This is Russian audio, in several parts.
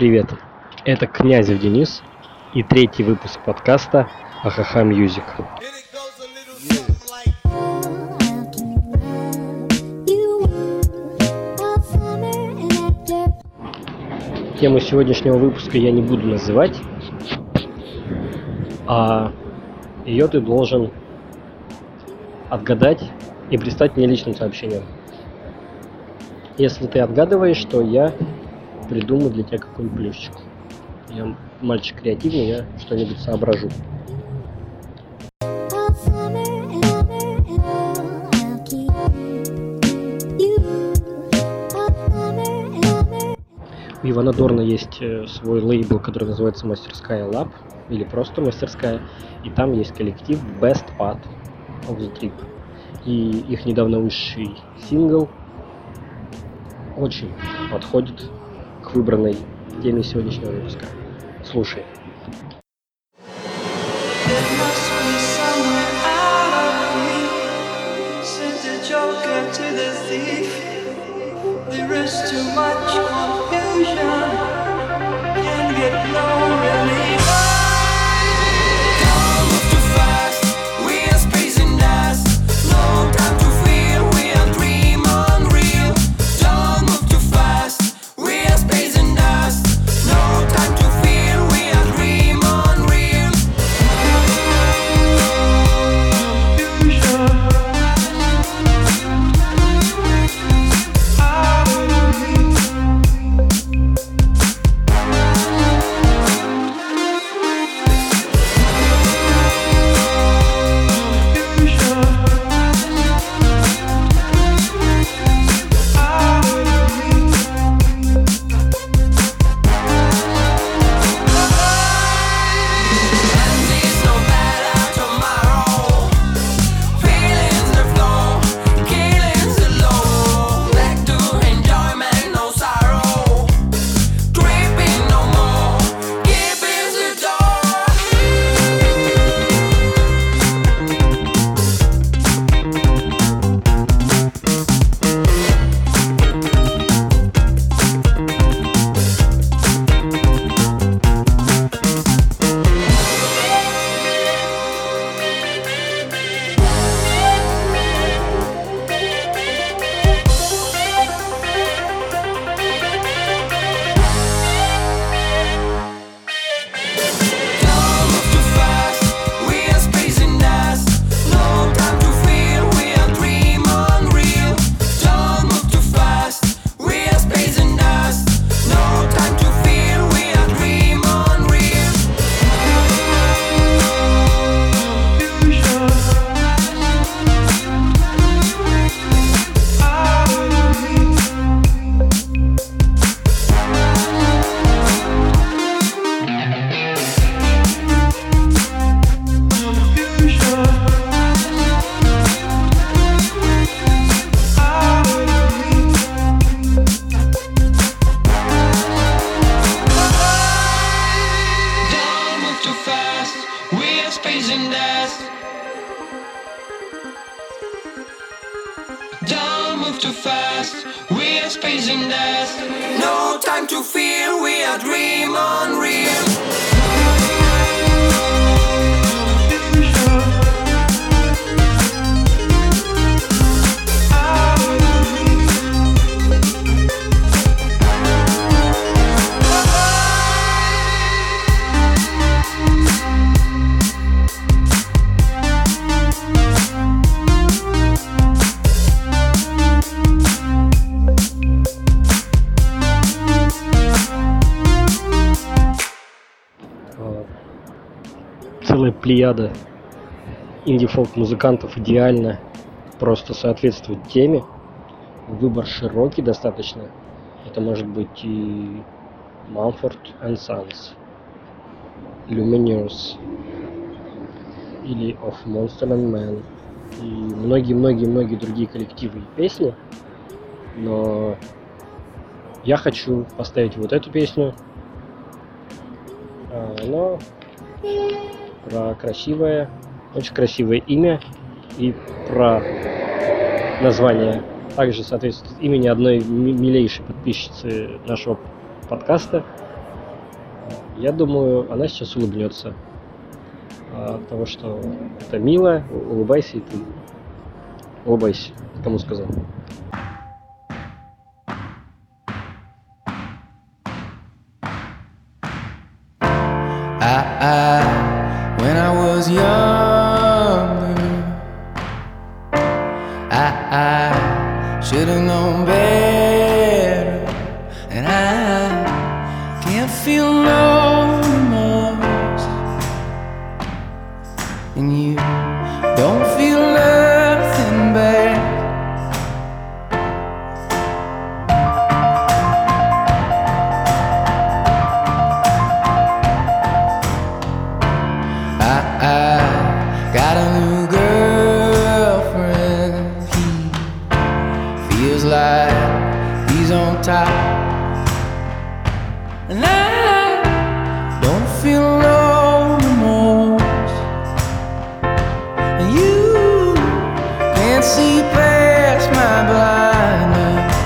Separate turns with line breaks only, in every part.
Привет, это Князев Денис и третий выпуск подкаста Ахаха Music. Тему сегодняшнего выпуска я не буду называть, а ее ты должен отгадать и прислать мне личным сообщением. Если ты отгадываешь, то я придумаю для тебя какой-нибудь плюсчик. Я мальчик креативный, я что-нибудь соображу. У Ивана Дорна есть э, свой лейбл, который называется Мастерская Lab, или просто Мастерская, и там есть коллектив Best Part of the Trip. И их недавно вышедший сингл очень подходит к выбранной теме сегодняшнего выпуска. Слушай. Плеяда инди-фолк музыкантов идеально просто соответствует теме. Выбор широкий достаточно. Это может быть и Mumford and Sons, Lumineers или Of Monster and Man и многие-многие-многие другие коллективы и песни. Но я хочу поставить вот эту песню. Она про красивое, очень красивое имя и про название также соответствует имени одной милейшей подписчицы нашего подкаста Я думаю, она сейчас улыбнется. От того, что это мило, улыбайся и ты. Улыбайся, кому сказал.
I, I, feels like he's on top. And I don't feel no remorse. And you can't see past my blindness.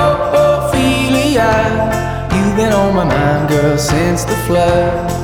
Oh, Ophelia, you've been on my mind, girl, since the flood.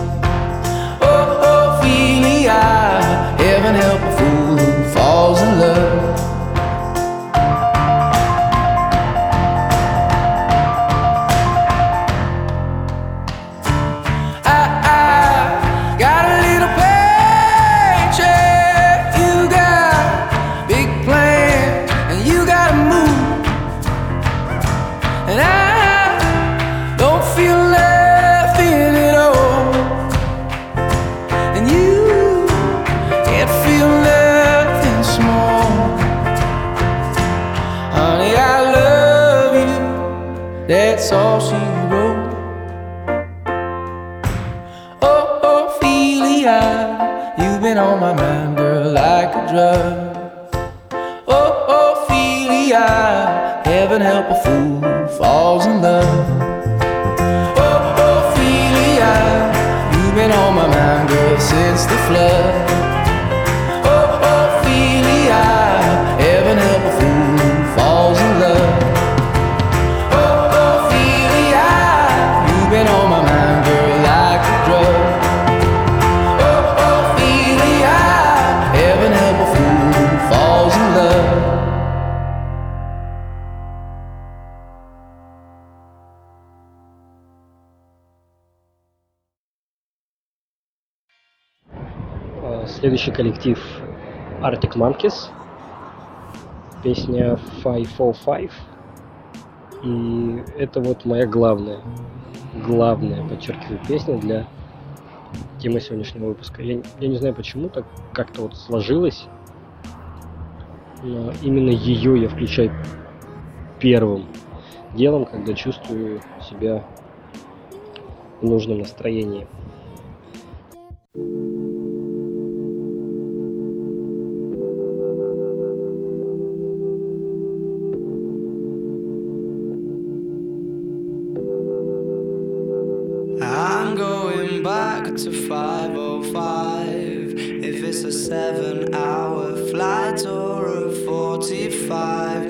Feel all. And you can't feel. Honey, I love you. That's all she wrote. Oh, Ophelia, you've been on my mind, girl, like a drug. Oh, Ophelia, heaven help a fool who falls in love. against the flood.
Следующий коллектив Arctic Monkeys. Песня 545. И это вот моя главная, главная, подчеркиваю, песня для темы сегодняшнего выпуска. Я, я не знаю почему, так как-то вот сложилось. Но именно ее я включаю первым делом, когда чувствую себя в нужном настроении.
Back to 505. If it's a seven hour flight or a 45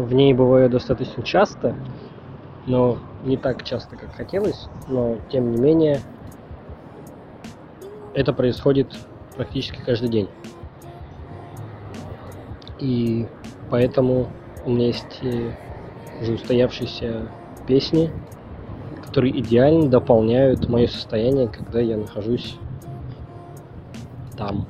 В ней бываю достаточно часто, но не так часто, как хотелось, но тем не менее это происходит практически каждый день. И поэтому у меня есть э, уже устоявшиеся песни, которые идеально дополняют мое состояние, когда я нахожусь там.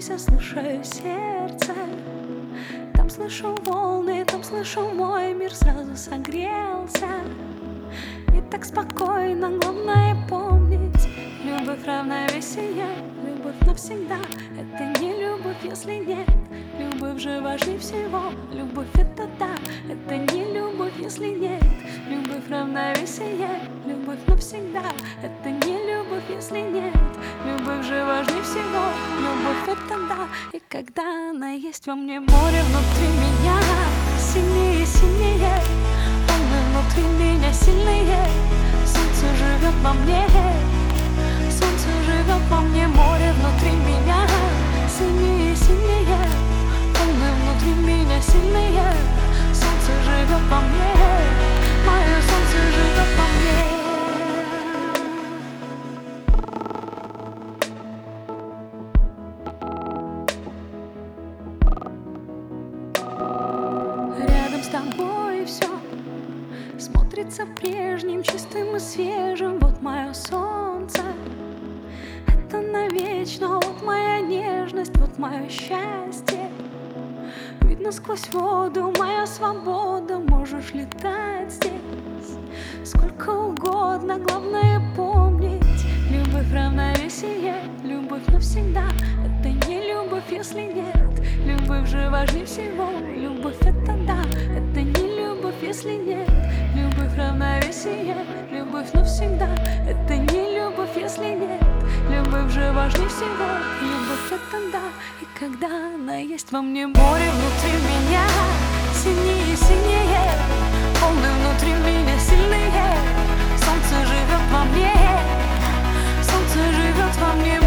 Волнуйся Слушаю сердце. Там слышу волны, там слышу мой мир Сразу согрелся. И так спокойно, главное помнить. Любовь равновесие, любовь навсегда Это не если нет Любовь же важнее всего. Любовь это да, это не любовь, если нет. Любовь равновесие, любовь навсегда. Это не любовь, если нет. Любовь же важнее всего. Любовь это да, и когда она есть во мне Море внутри меня сильнее, сильнее. Волны внутри меня сильные Солнце живет во мне. Солнце живет во мне, море внутри меня Сильнее, сильнее. Волны внутри меня сильные Солнце живет во мне сквозь воду моя свобода Можешь летать здесь. Сколько угодно, главное помнить Любовь равновесие, любовь навсегда. Это не любовь, если нет Любовь же важнее всего. Любовь это да, это не любовь, если нет. Любовь равновесие, любовь навсегда. Это не любовь, если нет Любовь же важнее всего Любовь это да, и когда она есть во мне Море внутри меня. Сильнее, сильнее Волны внутри меня сильные. Солнце живет во мне Солнце живет во мне,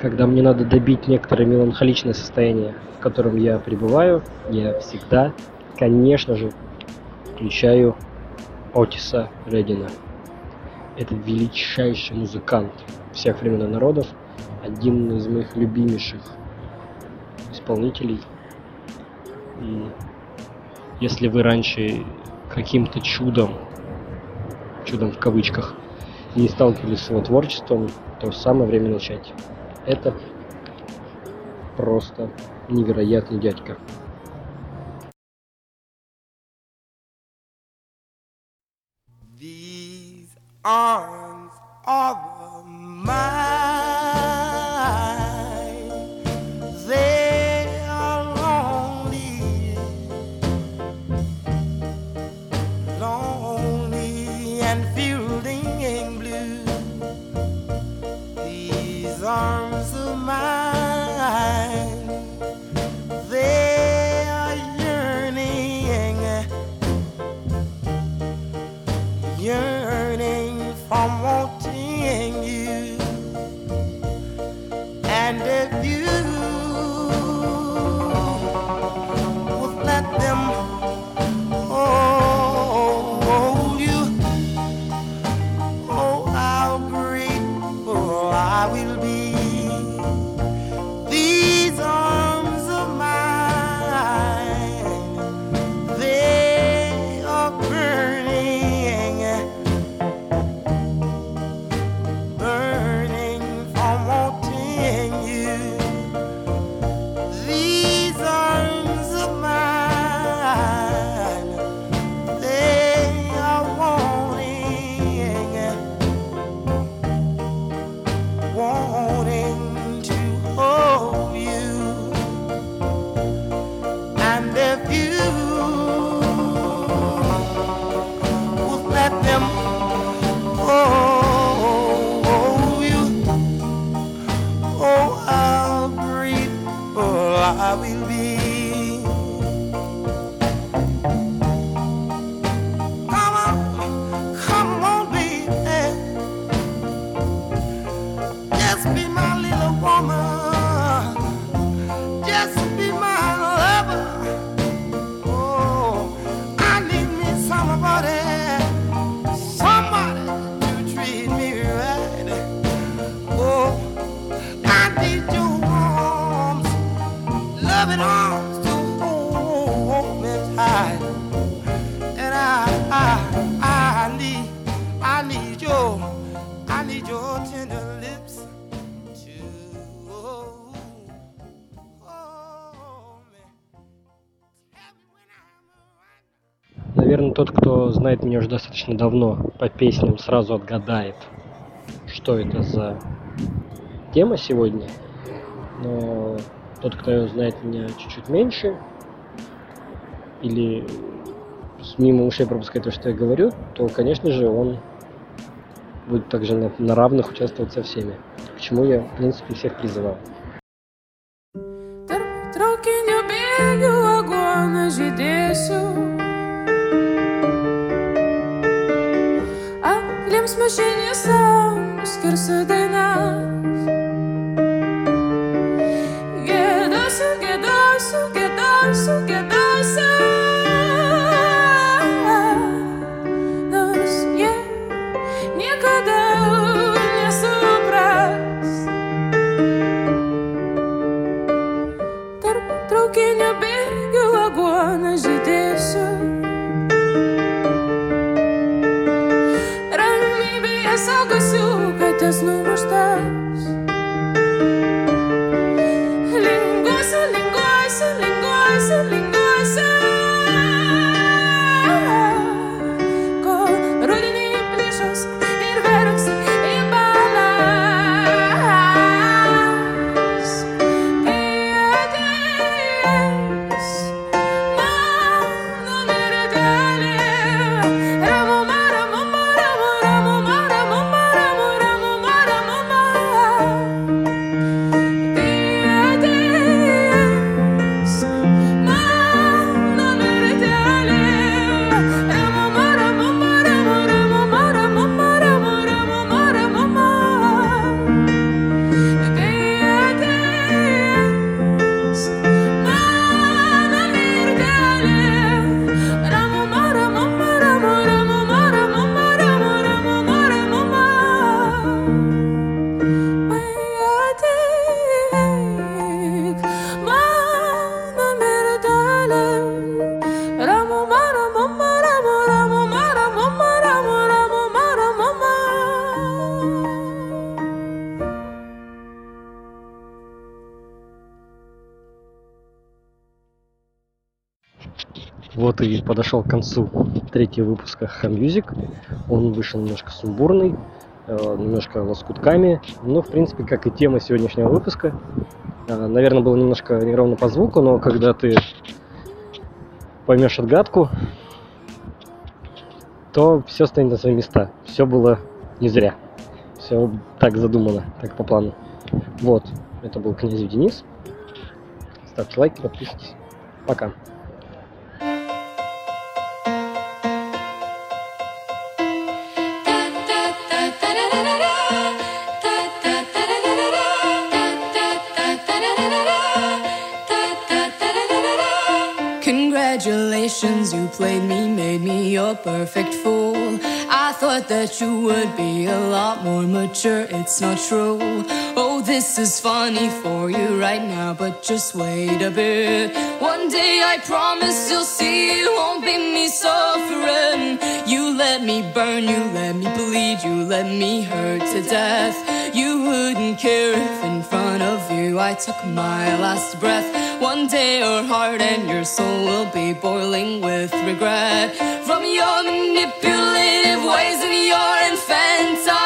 Когда мне надо добить некоторое меланхоличное состояние, в котором я пребываю, я всегда, конечно же, включаю Отиса Редина. Это величайший музыкант всех времен и народов, один из моих любимейших исполнителей. И если вы раньше каким-то чудом, чудом в кавычках, не сталкивались с его творчеством, то самое время начать. Это просто невероятный дядька.
These are
меня уже достаточно давно по песням сразу отгадает, что это за тема сегодня. Но тот, кто знает меня чуть-чуть меньше, или мимо ушей пропускает то, что я говорю, то, конечно же, он будет также на, на равных участвовать со всеми. К чему я, в принципе, всех призываю.
Hoje nisan, skirsiu
и подошел к концу третий выпуска Music. Он вышел немножко сумбурный, э, немножко лоскутками, но, в принципе, как и тема сегодняшнего выпуска. Э, Наверное, было немножко неровно по звуку, но когда ты поймешь отгадку, то все станет на свои места. Все было не зря. Все так задумано, так по плану. Вот, это был Князев Денис. Ставьте лайки, подписывайтесь. Пока.
Perfect fool. I thought that you would be a lot more mature, it's not true. Oh, this is funny for you right now, but just wait a bit. One day I promise you'll see it won't be me suffering. You let me burn, you let me bleed, you let me hurt to death. You wouldn't care if in front I took my last breath. One day your heart and your soul will be boiling with regret from your manipulative ways and your infantile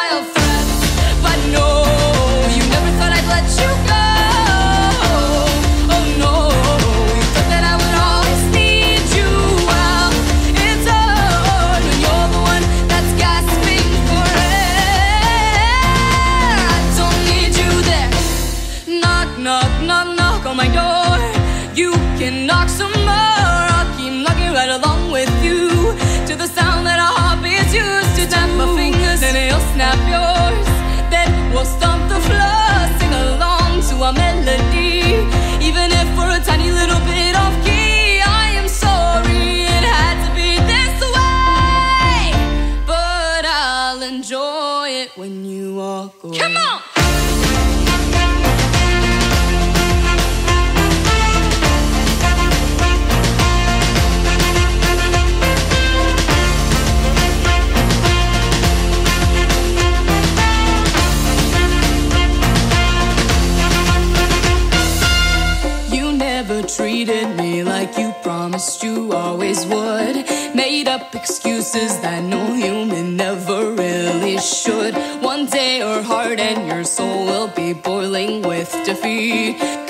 excuses that no human ever really should. One day your heart and your soul will be boiling with defeat.